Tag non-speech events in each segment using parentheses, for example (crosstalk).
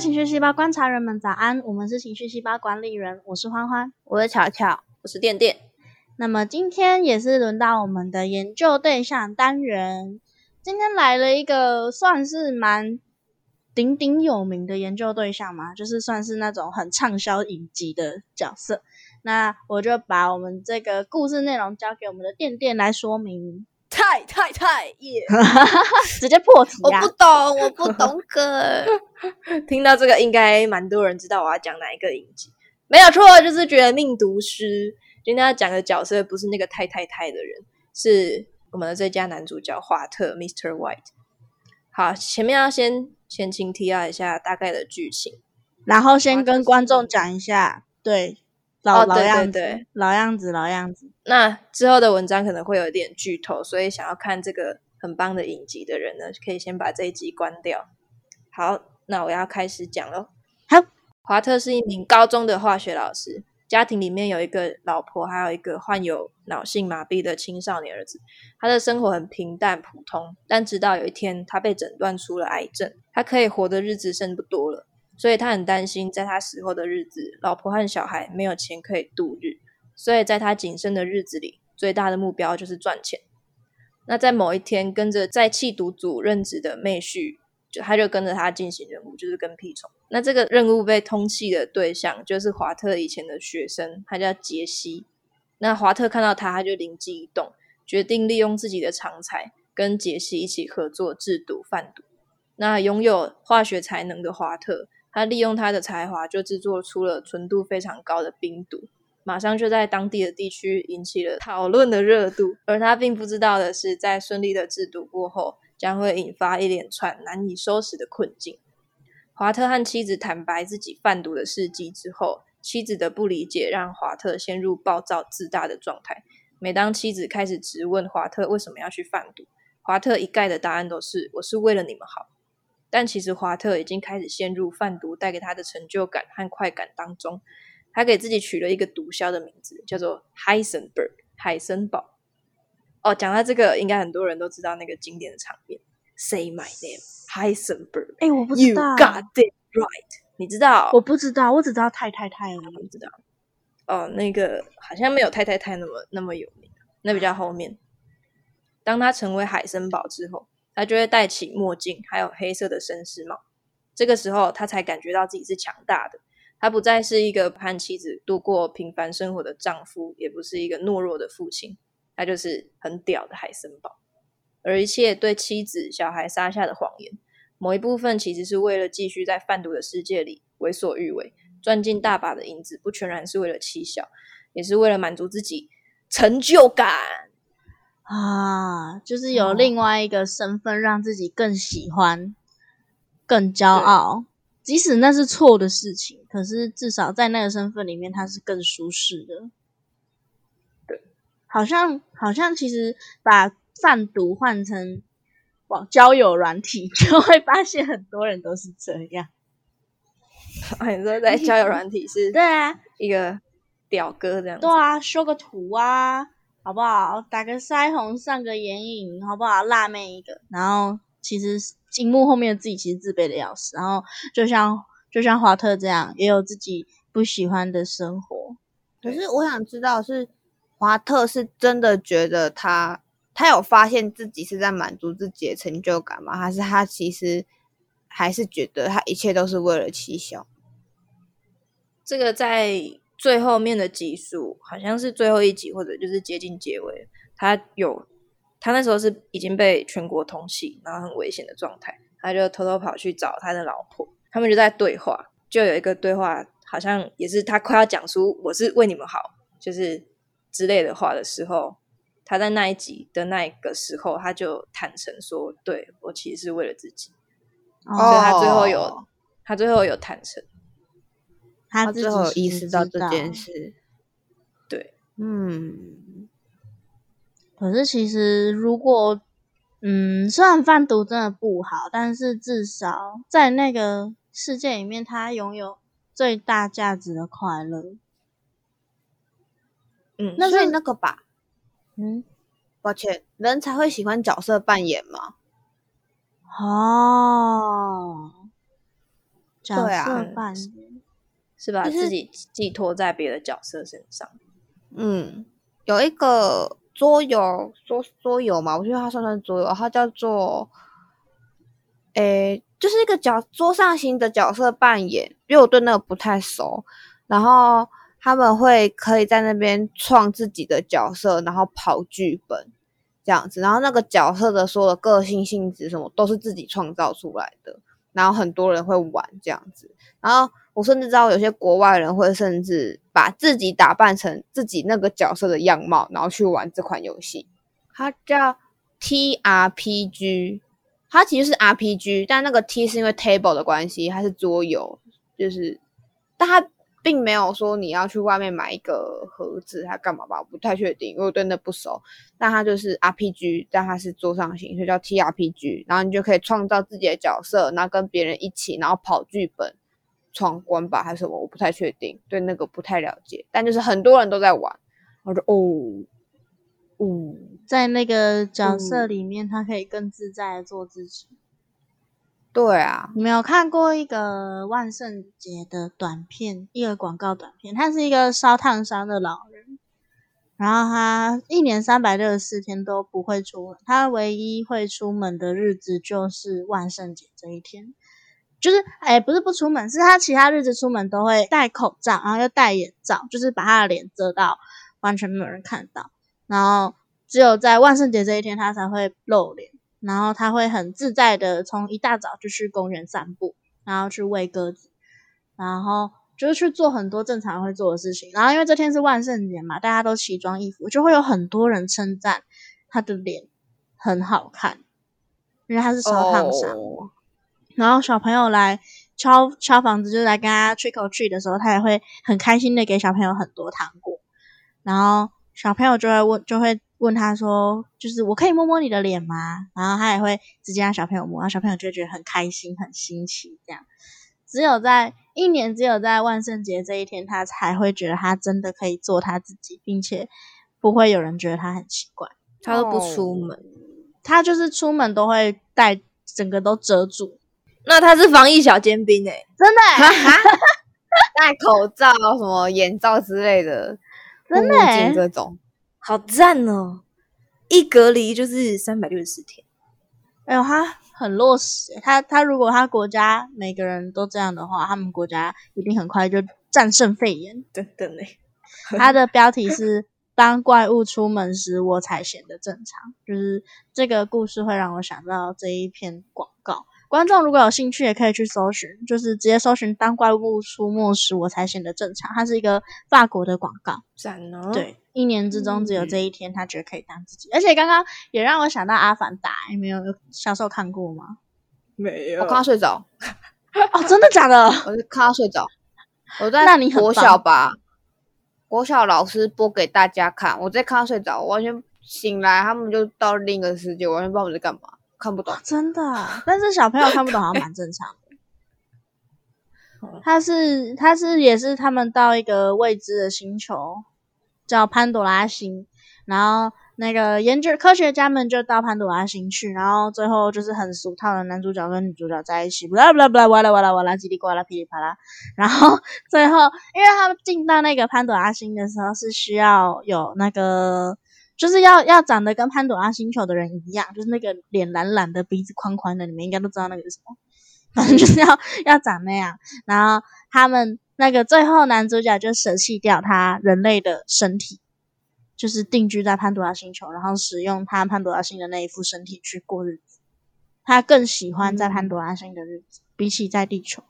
情绪细胞观察人们早安，我们是情绪细胞管理人，我是欢欢，我是巧巧，我是电电。那么今天也是轮到我们的研究对象单元，今天来了一个算是蛮鼎鼎有名的研究对象嘛，就是算是那种很畅销影集的角色。那我就把我们这个故事内容交给我们的电电来说明。太太太耶！(laughs) 直接破题啊！我不懂，我不懂歌。(laughs) 听到这个，应该蛮多人知道我要讲哪一个影集。没有错，就是《绝命毒师》。今天要讲的角色不是那个太太太的人，是我们的最佳男主角华特 Mr. White。好，前面要先前情提要一下大概的剧情，然后先跟观众讲一下，对。老老样子，老样子，老样子。那之后的文章可能会有一点剧透，所以想要看这个很棒的影集的人呢，可以先把这一集关掉。好，那我要开始讲喽。好，华特是一名高中的化学老师，家庭里面有一个老婆，还有一个患有脑性麻痹的青少年儿子。他的生活很平淡普通，但直到有一天，他被诊断出了癌症，他可以活的日子剩不多了。所以他很担心，在他死后的日子，老婆和小孩没有钱可以度日。所以在他仅剩的日子里，最大的目标就是赚钱。那在某一天，跟着在弃毒组任职的妹婿，就他就跟着他进行任务，就是跟屁虫。那这个任务被通气的对象，就是华特以前的学生，他叫杰西。那华特看到他，他就灵机一动，决定利用自己的长才，跟杰西一起合作制毒贩毒。那拥有化学才能的华特。他利用他的才华，就制作出了纯度非常高的冰毒，马上就在当地的地区引起了讨论的热度。而他并不知道的是，在顺利的制毒过后，将会引发一连串难以收拾的困境。华特和妻子坦白自己贩毒的事迹之后，妻子的不理解让华特陷入暴躁自大的状态。每当妻子开始质问华特为什么要去贩毒，华特一概的答案都是：“我是为了你们好。”但其实华特已经开始陷入贩毒带给他的成就感和快感当中。他给自己取了一个毒枭的名字，叫做 Heisenberg 海森堡。哦，讲到这个，应该很多人都知道那个经典的场面：“Say my name, Heisenberg。”哎，我不知道。You got it right。你知道？我不知道，我只知道太太太了。不知道。哦，那个好像没有太太太那么那么有名，那比较后面。当他成为海森堡之后。他就会戴起墨镜，还有黑色的绅士帽。这个时候，他才感觉到自己是强大的。他不再是一个和妻子度过平凡生活的丈夫，也不是一个懦弱的父亲。他就是很屌的海森堡。而一切对妻子、小孩撒下的谎言，某一部分其实是为了继续在贩毒的世界里为所欲为，赚进大把的银子。不全然是为了妻小，也是为了满足自己成就感。啊，就是有另外一个身份，让自己更喜欢、更骄傲，即使那是错的事情，可是至少在那个身份里面，他是更舒适的。对，好像好像其实把贩毒换成网交友软体，(laughs) 就会发现很多人都是这样。(laughs) 你说在交友软体是？(laughs) 对啊，一个表哥这样。对啊，修个图啊。好不好？打个腮红，上个眼影，好不好？辣妹一个。然后其实荧幕后面的自己其实自卑的要死。然后就像就像华特这样，也有自己不喜欢的生活。可是我想知道，是华特是真的觉得他他有发现自己是在满足自己的成就感吗？还是他其实还是觉得他一切都是为了气笑？这个在。最后面的集数好像是最后一集，或者就是接近结尾。他有他那时候是已经被全国通缉，然后很危险的状态，他就偷偷跑去找他的老婆，他们就在对话。就有一个对话，好像也是他快要讲出“我是为你们好”就是之类的话的时候，他在那一集的那一个时候，他就坦诚说：“对我其实是为了自己。”所以他最后有他最后有坦诚。他最后意识到这件事，对，嗯。可是其实，如果，嗯，虽然贩毒真的不好，但是至少在那个世界里面，他拥有最大价值的快乐。嗯，那是那个吧？嗯，抱歉，人才会喜欢角色扮演吗？哦。角色嗯扮演，是把自己寄托在别的角色身上。嗯，有一个桌游桌桌游嘛，我觉得它算算桌游，它叫做，诶，就是一个角桌上型的角色扮演，因为我对那个不太熟，然后他们会可以在那边创自己的角色，然后跑剧本这样子，然后那个角色的所有的个性、性质什么都是自己创造出来的，然后很多人会玩这样子，然后我甚至知道有些国外人会甚至把自己打扮成自己那个角色的样貌，然后去玩这款游戏。它叫 TRPG，它其实是 RPG，但那个 T 是因为 table 的关系，它是桌游，就是，但它并没有说你要去外面买一个盒子，它干嘛吧？我不太确定，因为我对那不熟。但它就是 RPG，但它是桌上型，所以叫 TRPG。然后你就可以创造自己的角色，然后跟别人一起，然后跑剧本。闯关吧还是什么，我不太确定，对那个不太了解，但就是很多人都在玩，我就哦，哦，在那个角色嗯。里面，他可以更自在的做自己。对啊，你没有看过一个万圣节的短片，一个广告短片，他是一个烧烫伤的老人，然后他一年三百六十四天都不会出门，他唯一会出门的日子就是万圣节这一天。就是，哎，不是不出门，是他其他日子出门都会戴口罩，然后又戴眼罩，就是把他的脸遮到完全没有人看到。然后只有在万圣节这一天，他才会露脸。然后他会很自在的从一大早就去公园散步，然后去喂鸽子，然后就是去做很多正常会做的事情。然后因为这天是万圣节嘛，大家都奇装异服，就会有很多人称赞他的脸很好看，因为他是烧烫伤。然后小朋友来敲敲房子，就是来跟他 trick or treat 的时候，他也会很开心的给小朋友很多糖果。然后小朋友就会问，就会问他说：“就是我可以摸摸你的脸吗？”然后他也会直接让小朋友摸，然后小朋友就会觉得很开心、很新奇。这样，只有在一年，只有在万圣节这一天，他才会觉得他真的可以做他自己，并且不会有人觉得他很奇怪。他都不出门，他就是出门都会带整个都遮住，那他是防疫小尖兵哎、真的欸、(laughs) 戴口罩、什么眼罩之类的，护目真的这种，好赞哦！一隔离就是三百六十四天，哎呦，他很落实欸。他他如果他国家每个人都这样的话，他们国家一定很快就战胜肺炎。真的嘞。他的标题是“当怪物出门时，我才显得正常”，就是这个故事会让我想到这一篇广告。观众如果有兴趣，也可以去搜寻，就是直接搜寻“当怪物出没时，我才显得正常”。它是一个法国的广告。赞哦！，对，一年之中只有这一天，他觉得可以当自己。而且刚刚也让我想到《阿凡达》，你们有有小时候看过吗？没有我看他睡着，哦，真的假的？(laughs) 我就看他睡着，我在那你很国小吧，国小老师播给大家看，我在看他睡着，我完全醒来，他们就到另一个世界，我完全不知道我在干嘛，看不懂。真的啊，(laughs) 但是小朋友看不懂好像蛮正常的。(laughs) 他是他是也是他们到一个未知的星球，叫潘多拉星，然后那个研究科学家们就到潘多拉星去，然后最后就是很俗套的男主角跟女主角在一起，不啦不啦不啦哇啦哇啦哇啦叽里呱啦噼里啪啦，然后最后因为他们进到那个潘多拉星的时候是需要有那个。就是要要长得跟潘多拉星球的人一样，就是那个脸懒懒的、鼻子宽宽的，你们应该都知道那个是什么。反正就是要要长那样。然后他们那个最后男主角就舍弃掉他人类的身体，就是定居在潘多拉星球，然后使用他潘多拉星的那一副身体去过日子。他更喜欢在潘多拉星的日子，比起在地球。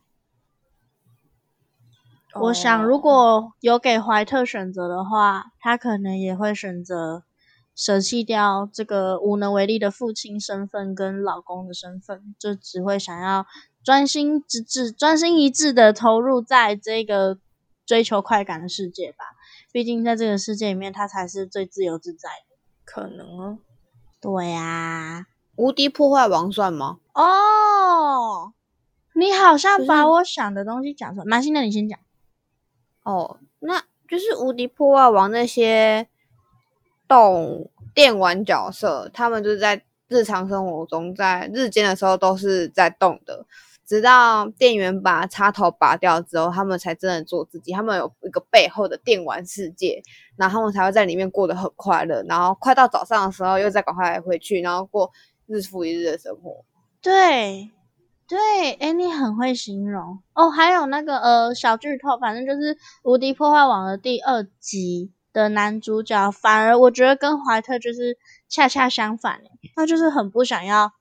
我想，如果有给怀特选择的话，他可能也会选择舍弃掉这个无能为力的父亲身份跟老公的身份，就只会想要专心致志、专心一致的投入在这个追求快感的世界吧。毕竟在这个世界里面，他才是最自由自在的。可能哦，对呀、无敌破坏王算吗？哦，你好像把我想的东西讲出来。马欣那你先讲。哦，那就是无敌破坏王那些动电玩角色，他们就是在日常生活中，在日间的时候都是在动的，直到店员把插头拔掉之后，他们才真的做自己。他们有一个背后的电玩世界，然后他们才会在里面过得很快乐。然后快到早上的时候，又再赶快回去，然后过日复一日的生活。对，对，哎，你很会形容哦。还有那个呃，小剧透，反正就是《无敌破坏王》的第二集的男主角，反而我觉得跟怀特就是恰恰相反，他就是很不想要。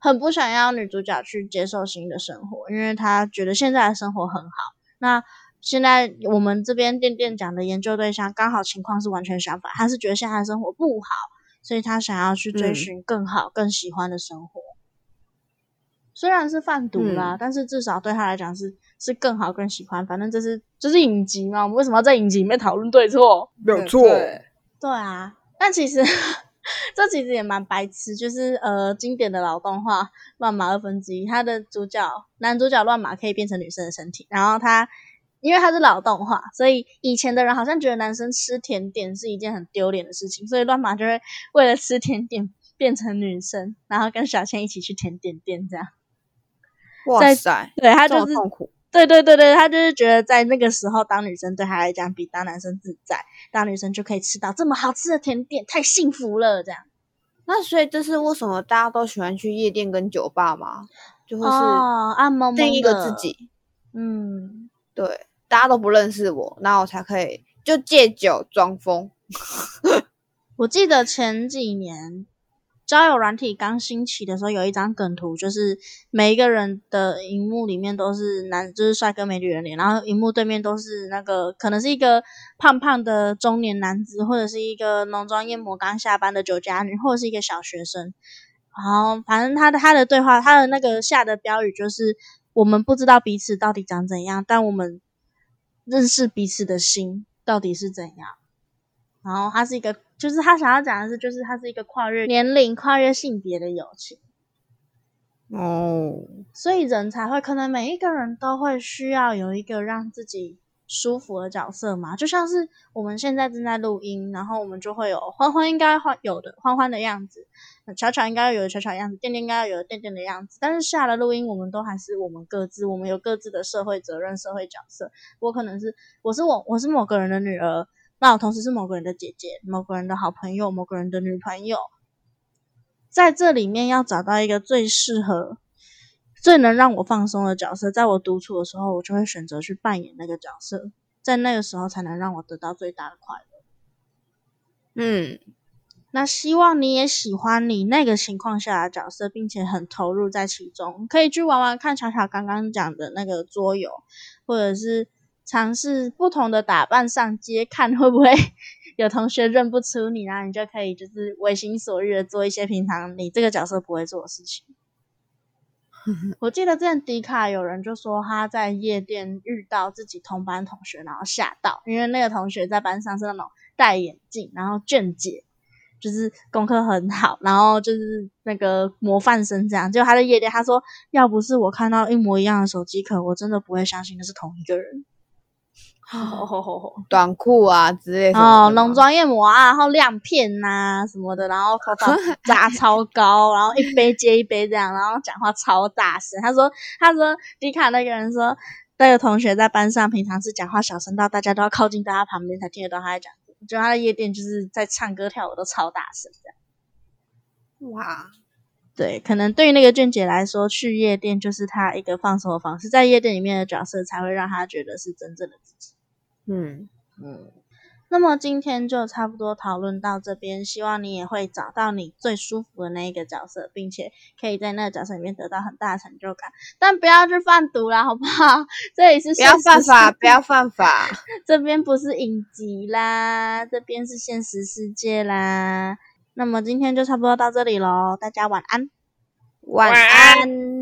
很不想要女主角去接受新的生活，因为他觉得现在的生活很好。那现在我们这边店店讲的研究对象刚好情况是完全相反，他是觉得现在的生活不好，所以他想要去追寻更好、更喜欢的生活。虽然是贩毒啦，但是至少对他来讲是是更好、更喜欢。反正这是这是影集嘛，我们为什么要在影集里面讨论对错？没有错。对啊，但其实。(laughs) 这其实也蛮白痴，就是呃，经典的老动画《乱马二分之一》，它的主角男主角乱马可以变成女生的身体，然后他因为他是老动画，所以以前的人好像觉得男生吃甜点是一件很丢脸的事情，所以乱马就会为了吃甜点变成女生，然后跟小千一起去甜点店这样。哇塞，对他就是痛苦。对对对对，他就是觉得在那个时候当女生对他来讲比当男生自在，当女生就可以吃到这么好吃的甜点，太幸福了。这样，那所以这是为什么大家都喜欢去夜店跟酒吧吗？就会是暗蒙另一个自己。嗯，对，大家都不认识我，那我才可以就借酒装疯。(laughs) 我记得前几年。交友软体刚兴起的时候，有一张梗图，就是每一个人的荧幕里面都是男，就是帅哥美女的脸，然后荧幕对面都是那个可能是一个胖胖的中年男子，或者是一个浓妆艳抹刚下班的酒家女，或者是一个小学生。然后反正他的他的对话，他的那个下的标语就是我们不知道彼此到底长怎样，但我们认识彼此的心到底是怎样。然后他是一个。就是他想要讲的是，就是他是一个跨越年龄、跨越性别的友情哦，所以人才会可能每一个人都会需要有一个让自己舒服的角色嘛，就像是我们现在正在录音，然后我们就会有欢欢应该欢有的欢欢的样子，巧巧应该要有巧巧样子，垫垫应该要有垫垫的样子，但是下了录音，我们都还是我们各自，我们有各自的社会责任、社会角色。我可能是我是我我是某个人的女儿。那我同时是某个人的姐姐，某个人的好朋友，某个人的女朋友，在这里面要找到一个最适合、最能让我放松的角色，在我独处的时候，我就会选择去扮演那个角色，在那个时候才能让我得到最大的快乐。嗯，那希望你也喜欢你那个情况下的角色，并且很投入在其中，可以去玩玩看巧巧刚刚讲的那个桌游，或者是。尝试不同的打扮上街，看会不会 (laughs) 有同学认不出你，然后你就可以就是为心所欲的做一些平常你这个角色不会做的事情。(laughs) 我记得之前迪卡有人就说他在夜店遇到自己同班同学，然后吓到，因为那个同学在班上是那种戴眼镜，然后卷姐，就是功课很好，然后就是那个模范生这样。就他在夜店，他说要不是我看到一模一样的手机壳，我真的不会相信那是同一个人。(laughs) 短裤啊之类的哦，浓妆艳抹啊，然后亮片呐什么的，然后头发扎超高，然后一杯接一杯这样，然后讲话超大声。他说：“他说迪卡那个人说，那个同学在班上平常是讲话小声到大家都要靠近在他旁边才听得到他在讲，就他的夜店就是在唱歌跳舞都超大声这样。”哇。对，可能对于那个俊姐来说，去夜店就是她一个放松的方式，在夜店里面的角色才会让她觉得是真正的自己。嗯嗯。那么今天就差不多讨论到这边，希望你也会找到你最舒服的那一个角色，并且可以在那个角色里面得到很大的成就感。但不要去贩毒啦，好不好？(laughs) 这里是不要犯法，不要犯法。这边不是影集啦，这边是现实世界啦。那么今天就差不多到这里喽，大家晚安，晚安。